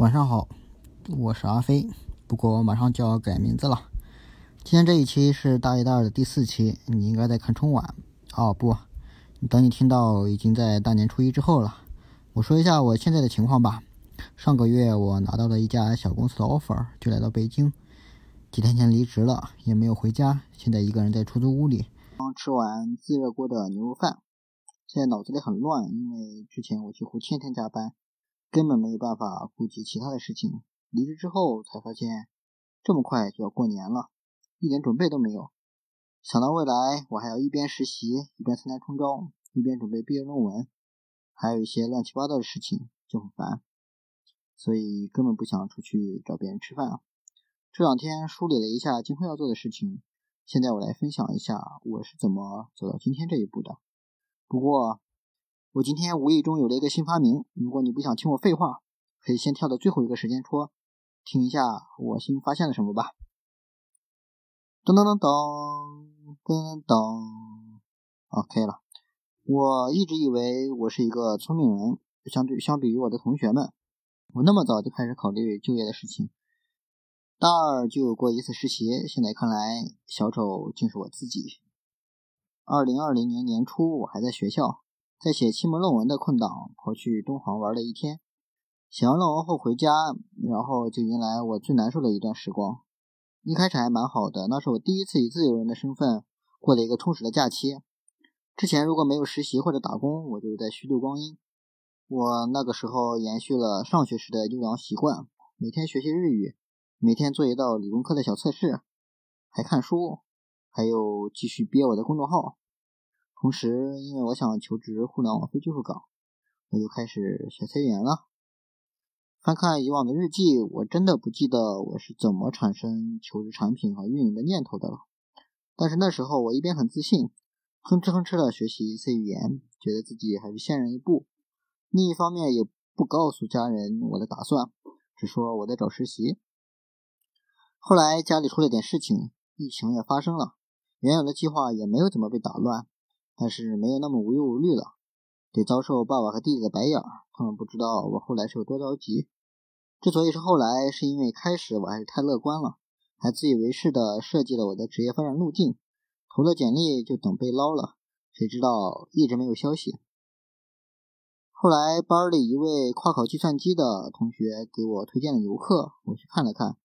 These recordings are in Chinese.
晚上好，我是阿飞，不过我马上就要改名字了。今天这一期是大一、大二的第四期，你应该在看春晚哦。不，等你听到已经在大年初一之后了。我说一下我现在的情况吧。上个月我拿到了一家小公司的 offer，就来到北京。几天前离职了，也没有回家，现在一个人在出租屋里。刚吃完自热锅的牛肉饭，现在脑子里很乱，因为之前我几乎天天加班。根本没有办法顾及其他的事情。离职之后才发现，这么快就要过年了，一点准备都没有。想到未来，我还要一边实习，一边参加冲招，一边准备毕业论文，还有一些乱七八糟的事情，就很烦。所以根本不想出去找别人吃饭啊。这两天梳理了一下今后要做的事情，现在我来分享一下我是怎么走到今天这一步的。不过。我今天无意中有了一个新发明，如果你不想听我废话，可以先跳到最后一个时间戳，听一下我新发现了什么吧。噔噔噔噔噔噔，OK 了。我一直以为我是一个聪明人，相对相比于我的同学们，我那么早就开始考虑就业的事情，大二就有过一次实习，现在看来小丑竟是我自己。二零二零年年初，我还在学校。在写期末论文的空档，跑去敦煌玩了一天。写完论文后回家，然后就迎来我最难受的一段时光。一开始还蛮好的，那是我第一次以自由人的身份过了一个充实的假期。之前如果没有实习或者打工，我就在虚度光阴。我那个时候延续了上学时的优良习惯，每天学习日语，每天做一道理工科的小测试，还看书，还有继续憋我的公众号。同时，因为我想求职互联网非技术岗，我就开始学 C 语言了。翻看以往的日记，我真的不记得我是怎么产生求职产品和运营的念头的了。但是那时候我一边很自信，哼哧哼哧的学习 C 语言，觉得自己还是先人一步；另一方面也不告诉家人我的打算，只说我在找实习。后来家里出了点事情，疫情也发生了，原有的计划也没有怎么被打乱。但是没有那么无忧无虑了，得遭受爸爸和弟弟的白眼儿。他们不知道我后来是有多着急。之所以是后来，是因为开始我还是太乐观了，还自以为是的设计了我的职业发展路径，投了简历就等被捞了。谁知道一直没有消息。后来班里一位跨考计算机的同学给我推荐了游客，我去看了看，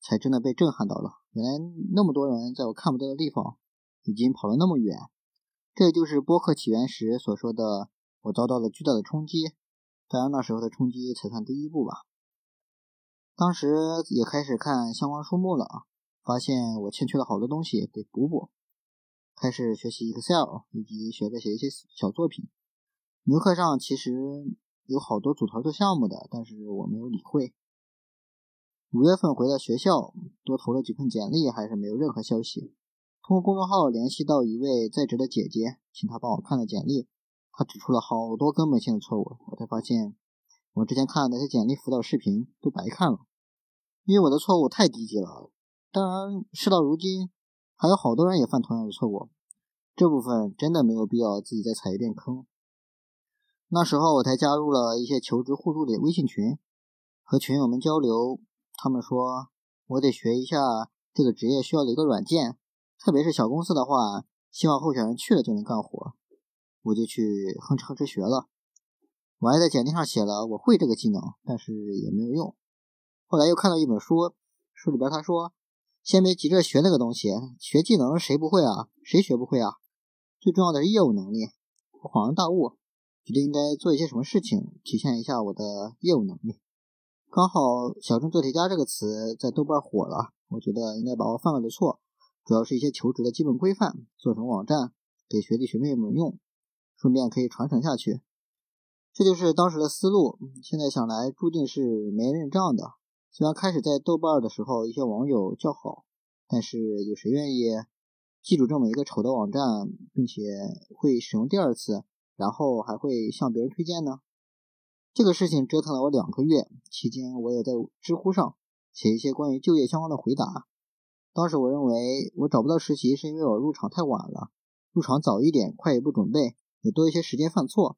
才真的被震撼到了。原来那么多人在我看不到的地方，已经跑了那么远。这就是播客起源时所说的，我遭到了巨大的冲击。当然，那时候的冲击才算第一步吧。当时也开始看相关书目了，发现我欠缺了好多东西，得补补。开始学习 Excel，以及学着写一些小作品。牛课上其实有好多组团做项目的，但是我没有理会。五月份回到学校，多投了几份简历，还是没有任何消息。通过公众号联系到一位在职的姐姐，请她帮我看了简历。她指出了好多根本性的错误，我才发现我之前看的那些简历辅导视频都白看了，因为我的错误太低级了。当然，事到如今，还有好多人也犯同样的错误，这部分真的没有必要自己再踩一遍坑。那时候我才加入了一些求职互助的微信群，和群友们交流，他们说我得学一下这个职业需要的一个软件。特别是小公司的话，希望候选人去了就能干活，我就去哼哧哼哧学了。我还在简历上写了我会这个技能，但是也没有用。后来又看到一本书，书里边他说：“先别急着学那个东西，学技能谁不会啊？谁学不会啊？最重要的是业务能力。”我恍然大悟，觉得应该做一些什么事情，体现一下我的业务能力。刚好“小镇做题家”这个词在豆瓣火了，我觉得应该把我犯了的错。主要是一些求职的基本规范，做成网站给学弟学妹们用，顺便可以传承下去。这就是当时的思路。现在想来，注定是没人认账的。虽然开始在豆瓣的时候，一些网友叫好，但是有谁愿意记住这么一个丑的网站，并且会使用第二次，然后还会向别人推荐呢？这个事情折腾了我两个月，期间我也在知乎上写一些关于就业相关的回答。当时我认为我找不到实习是因为我入场太晚了，入场早一点，快一步准备，也多一些时间犯错。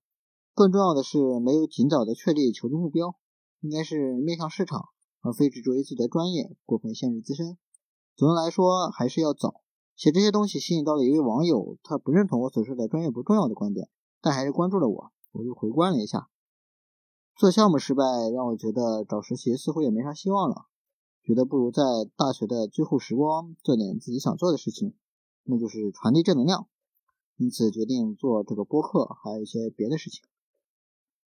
更重要的是没有尽早的确立求职目标。应该是面向市场，而非执着于自己的专业，过分限制自身。总的来说，还是要早。写这些东西吸引到了一位网友，他不认同我所说的专业不重要的观点，但还是关注了我。我就回观了一下，做项目失败让我觉得找实习似乎也没啥希望了，觉得不如在大学的最后时光做点自己想做的事情，那就是传递正能量。因此决定做这个播客，还有一些别的事情。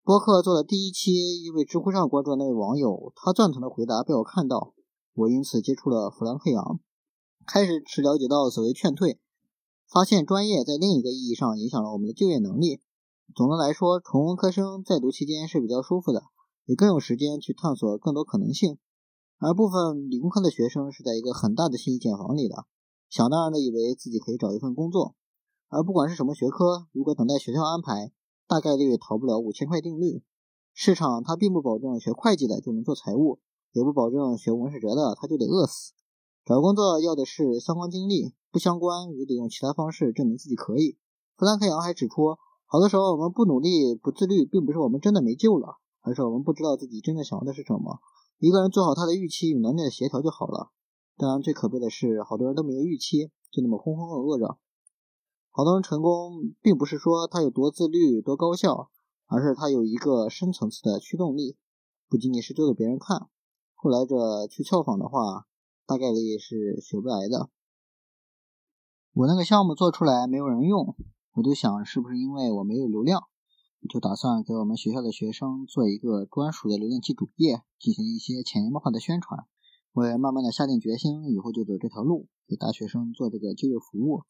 播客做的第一期，因为知乎上关注的那位网友，他赞同的回答被我看到，我因此接触了弗兰克杨，开始是了解到所谓劝退，发现专业在另一个意义上影响了我们的就业能力。总的来说，纯文科生在读期间是比较舒服的，也更有时间去探索更多可能性，而部分理工科的学生是在一个很大的信息茧房里的，想当然的以为自己可以找一份工作。而不管是什么学科，如果等待学校安排，大概率逃不了五千块定律。市场它并不保证学会计的就能做财务，也不保证学文史哲的他就得饿死。找工作要的是相关经历，不相关也得用其他方式证明自己可以。弗兰克杨还指出，好多时候我们不努力、不自律，并不是我们真的没救了，而是我们不知道自己真正想要的是什么。一个人做好他的预期与能力的协调就好了。当然，最可悲的是，好多人都没有预期，就那么浑浑噩噩着。好多人成功，并不是说他有多自律、多高效，而是他有一个深层次的驱动力，不仅仅是做给别人看。后来者去效仿的话，大概率是学不来的。我那个项目做出来没有人用，我就想是不是因为我没有流量，就打算给我们学校的学生做一个专属的浏览器主页，进行一些潜移默化的宣传。我也慢慢的下定决心，以后就走这条路，给大学生做这个就业服务。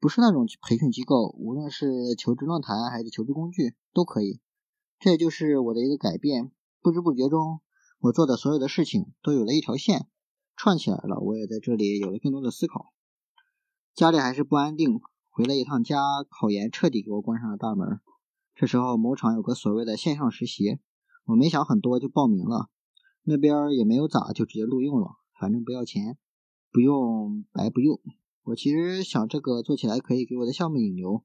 不是那种培训机构，无论是求职论坛还是求职工具都可以。这也就是我的一个改变。不知不觉中，我做的所有的事情都有了一条线串起来了。我也在这里有了更多的思考。家里还是不安定，回了一趟家，考研彻底给我关上了大门。这时候某厂有个所谓的线上实习，我没想很多就报名了。那边也没有咋，就直接录用了，反正不要钱，不用白不用。我其实想这个做起来可以给我的项目引流，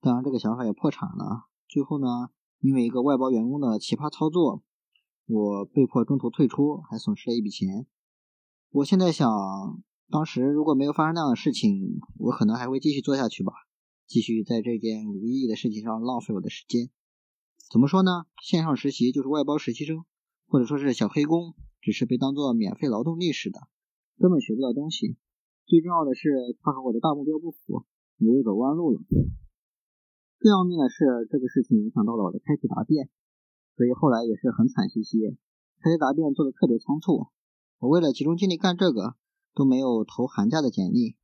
当然这个想法也破产了。最后呢，因为一个外包员工的奇葩操作，我被迫中途退出，还损失了一笔钱。我现在想，当时如果没有发生那样的事情，我可能还会继续做下去吧，继续在这件无意义的事情上浪费我的时间。怎么说呢？线上实习就是外包实习生，或者说是小黑工，只是被当做免费劳动力似的，根本学不到东西。最重要的是，他和我的大目标不符，我又走弯路了。更要命的是，这个事情影响到了我的开题答辩，所以后来也是很惨兮兮。开题答辩做的特别仓促，我为了集中精力干这个，都没有投寒假的简历。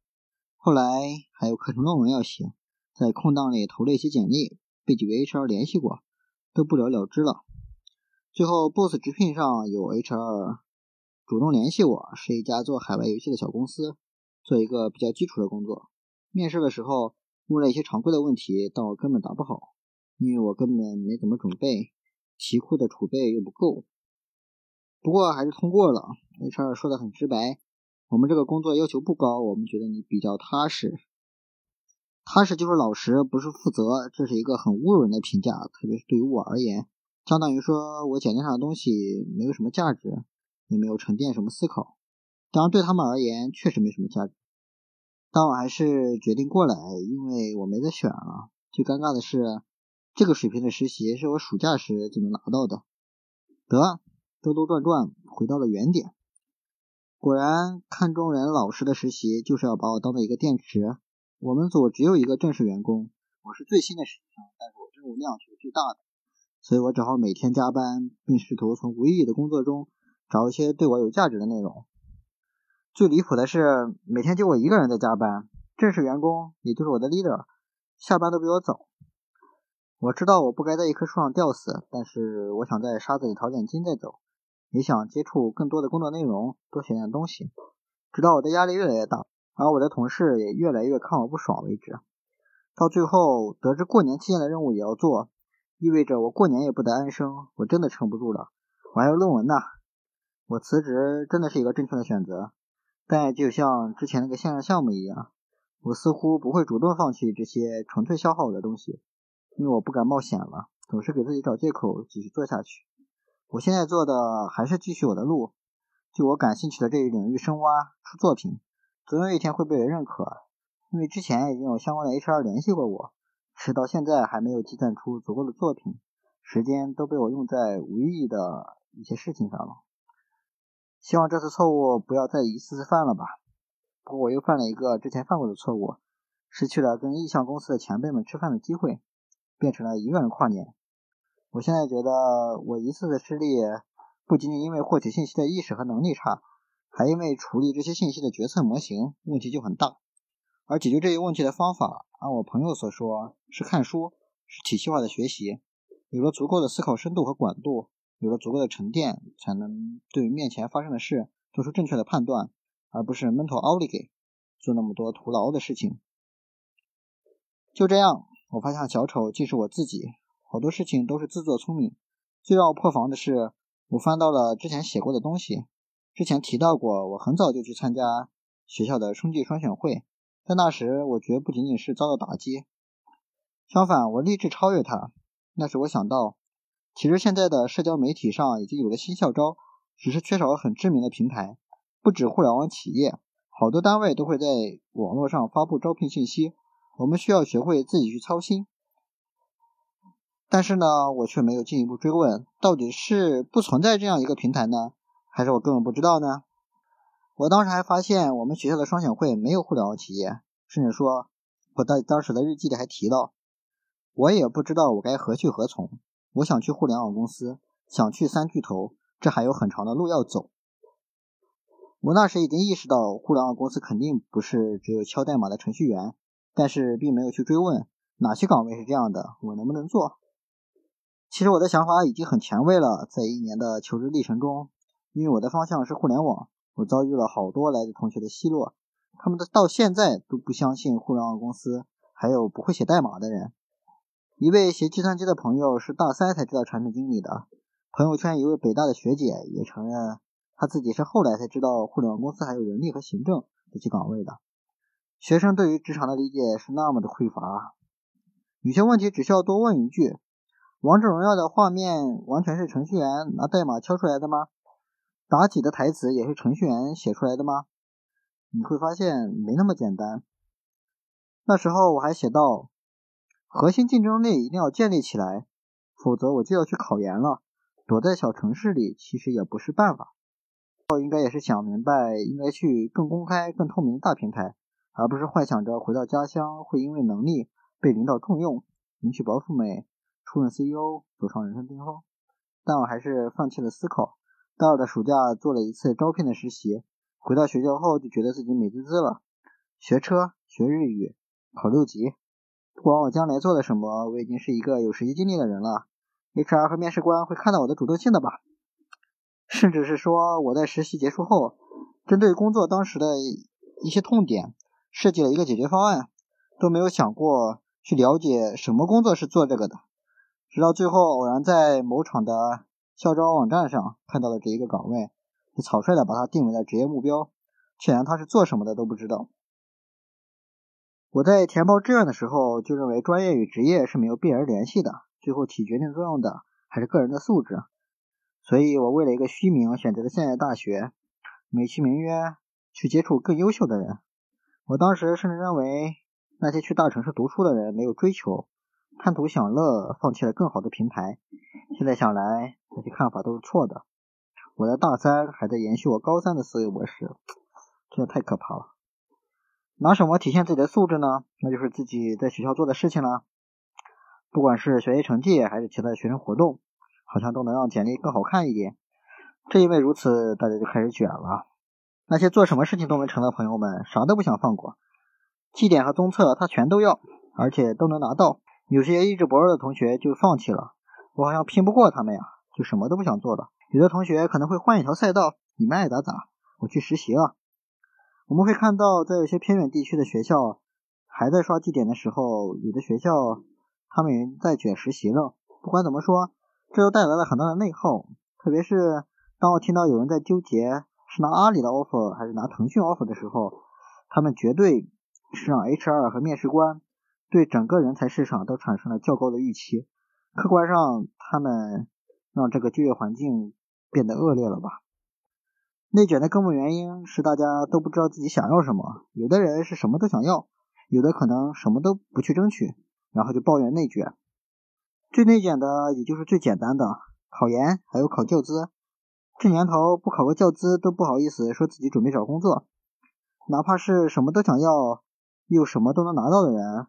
后来还有课程论文要写，在空档里投了一些简历，被几位 HR 联系过，都不了了之了。最后 Boss 直聘上有 HR 主动联系我，是一家做海外游戏的小公司。做一个比较基础的工作，面试的时候问了一些常规的问题，但我根本答不好，因为我根本没怎么准备，题库的储备又不够。不过还是通过了，HR 说的很直白，我们这个工作要求不高，我们觉得你比较踏实。踏实就是老实，不是负责，这是一个很侮辱人的评价，特别是对于我而言，相当于说我简历上的东西没有什么价值，也没有沉淀什么思考。当然，对他们而言确实没什么价值，但我还是决定过来，因为我没得选了。最尴尬的是，这个水平的实习是我暑假时就能拿到的。得，兜兜转转回到了原点。果然，看中人老实的实习就是要把我当做一个电池。我们组只有一个正式员工，我是最新的实习生，但是我任务量却是最大的，所以我只好每天加班，并试图从无意义的工作中找一些对我有价值的内容。最离谱的是，每天就我一个人在加班，正式员工也就是我的 leader，下班都比我早。我知道我不该在一棵树上吊死，但是我想在沙子里淘点金再走，也想接触更多的工作内容，多学点东西，直到我的压力越来越大，而我的同事也越来越看我不爽为止。到最后得知过年期间的任务也要做，意味着我过年也不得安生，我真的撑不住了，我还有论文呢。我辞职真的是一个正确的选择。但就像之前那个线上项目一样，我似乎不会主动放弃这些纯粹消耗我的东西，因为我不敢冒险了，总是给自己找借口继续做下去。我现在做的还是继续我的路，就我感兴趣的这一领域深挖出作品，总有一天会被人认可。因为之前已经有相关的 HR 联系过我，直到现在还没有计算出足够的作品，时间都被我用在无意义的一些事情上了。希望这次错误不要再一次次犯了吧。不过我又犯了一个之前犯过的错误，失去了跟意向公司的前辈们吃饭的机会，变成了一个人跨年。我现在觉得我一次次失利，不仅仅因为获取信息的意识和能力差，还因为处理这些信息的决策模型问题就很大。而解决这一问题的方法，按我朋友所说，是看书，是体系化的学习。有了足够的思考深度和广度，有了足够的沉淀，才能对面前发生的事做出正确的判断，而不是闷头奥利给，做那么多徒劳的事情。就这样，我发现小丑竟是我自己。好多事情都是自作聪明。最让我破防的是，我翻到了之前写过的东西。之前提到过，我很早就去参加学校的春季双选会，在那时，我觉不仅仅是遭到打击，相反，我立志超越它。那时我想到，其实现在的社交媒体上已经有了新校招，只是缺少了很知名的平台。不止互联网企业，好多单位都会在网络上发布招聘信息。我们需要学会自己去操心。但是呢，我却没有进一步追问，到底是不存在这样一个平台呢，还是我根本不知道呢？我当时还发现，我们学校的双选会没有互联网企业，甚至说，我在当时的日记里还提到，我也不知道我该何去何从。我想去互联网公司，想去三巨头，这还有很长的路要走。我那时已经意识到，互联网公司肯定不是只有敲代码的程序员，但是并没有去追问哪些岗位是这样的，我能不能做。其实我的想法已经很前卫了，在一年的求职历程中，因为我的方向是互联网，我遭遇了好多来自同学的奚落，他们的到现在都不相信互联网公司还有不会写代码的人。一位学计算机的朋友是大三才知道产品经理的，朋友圈一位北大的学姐也承认，她自己是后来才知道互联网公司还有人力和行政这些岗位的。学生对于职场的理解是那么的匮乏，有些问题只需要多问一句。王者荣耀的画面完全是程序员拿代码敲出来的吗？妲己的台词也是程序员写出来的吗？你会发现没那么简单。那时候我还写到，核心竞争力一定要建立起来，否则我就要去考研了。躲在小城市里其实也不是办法。应该也是想明白，应该去更公开、更透明的大平台，而不是幻想着回到家乡会因为能力被领导重用，迎娶白富美。出任 CEO，走上人生巅峰，但我还是放弃了思考。大二的暑假做了一次招聘的实习，回到学校后就觉得自己美滋滋了。学车，学日语，考六级。不管我将来做了什么，我已经是一个有实习经历的人了。HR 和面试官会看到我的主动性的吧？甚至是说我在实习结束后，针对工作当时的一些痛点，设计了一个解决方案，都没有想过去了解什么工作是做这个的。直到最后，偶然在某厂的校招网站上看到了这一个岗位，就草率的把它定为了职业目标，却连他是做什么的都不知道。我在填报志愿的时候就认为专业与职业是没有必然联系的，最后起决定作用的还是个人的素质。所以我为了一个虚名选择了现在大学，美其名曰去接触更优秀的人。我当时甚至认为那些去大城市读书的人没有追求。贪图享乐，放弃了更好的平台。现在想来，这些看法都是错的。我在大三还在延续我高三的思维模式，真的太可怕了。拿什么体现自己的素质呢？那就是自己在学校做的事情了。不管是学习成绩还是其他学生活动，好像都能让简历更好看一点。正因为如此，大家就开始卷了。那些做什么事情都能成的朋友们，啥都不想放过，绩点和综测他全都要，而且都能拿到。有些意志薄弱的同学就放弃了，我好像拼不过他们呀，就什么都不想做了。有的同学可能会换一条赛道，你们爱咋咋，我去实习了。我们会看到，在有些偏远地区的学校还在刷绩点的时候，有的学校他们已经在卷实习了。不管怎么说，这都带来了很大的内耗。特别是当我听到有人在纠结是拿阿里的 offer 还是拿腾讯 offer 的时候，他们绝对是让 HR 和面试官。对整个人才市场都产生了较高的预期，客观上他们让这个就业环境变得恶劣了吧？内卷的根本原因是大家都不知道自己想要什么，有的人是什么都想要，有的可能什么都不去争取，然后就抱怨内卷。最内卷的也就是最简单的考研，还有考教资。这年头不考个教资都不好意思说自己准备找工作，哪怕是什么都想要又什么都能拿到的人，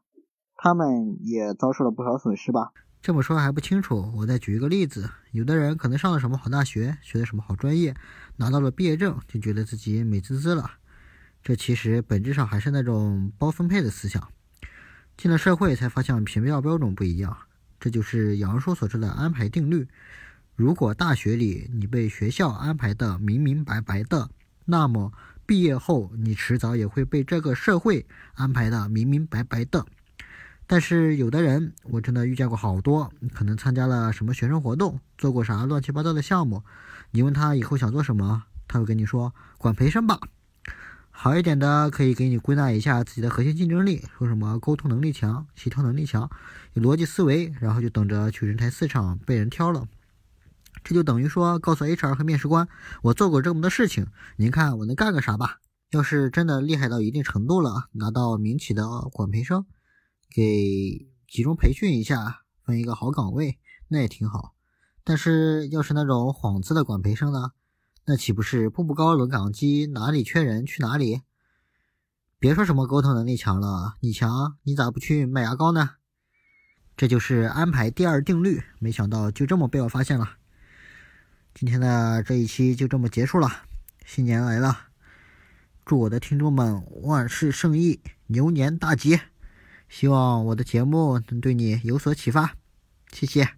他们也遭受了不少损失吧。这么说还不清楚，我再举一个例子：有的人可能上了什么好大学，学的什么好专业，拿到了毕业证，就觉得自己美滋滋了。这其实本质上还是那种包分配的思想。进了社会才发现评标标准不一样，这就是杨叔所说的安排定律。如果大学里你被学校安排的明明白白的，那么毕业后你迟早也会被这个社会安排的明明白白的。但是有的人，我真的遇见过好多，可能参加了什么学生活动，做过啥乱七八糟的项目。你问他以后想做什么，他会跟你说管培生吧。好一点的可以给你归纳一下自己的核心竞争力，说什么沟通能力强、协调能力强、有逻辑思维，然后就等着去人才市场被人挑了。这就等于说告诉 HR 和面试官，我做过这么多事情，您看我能干个啥吧？要是真的厉害到一定程度了，拿到民企的管培生。给集中培训一下，分一个好岗位，那也挺好。但是要是那种幌子的管培生呢，那岂不是步步高轮岗机，哪里缺人去哪里？别说什么沟通能力强了，你强，你咋不去卖牙膏呢？这就是安排第二定律，没想到就这么被我发现了。今天的这一期就这么结束了，新年来了，祝我的听众们万事胜意，牛年大吉！希望我的节目能对你有所启发，谢谢。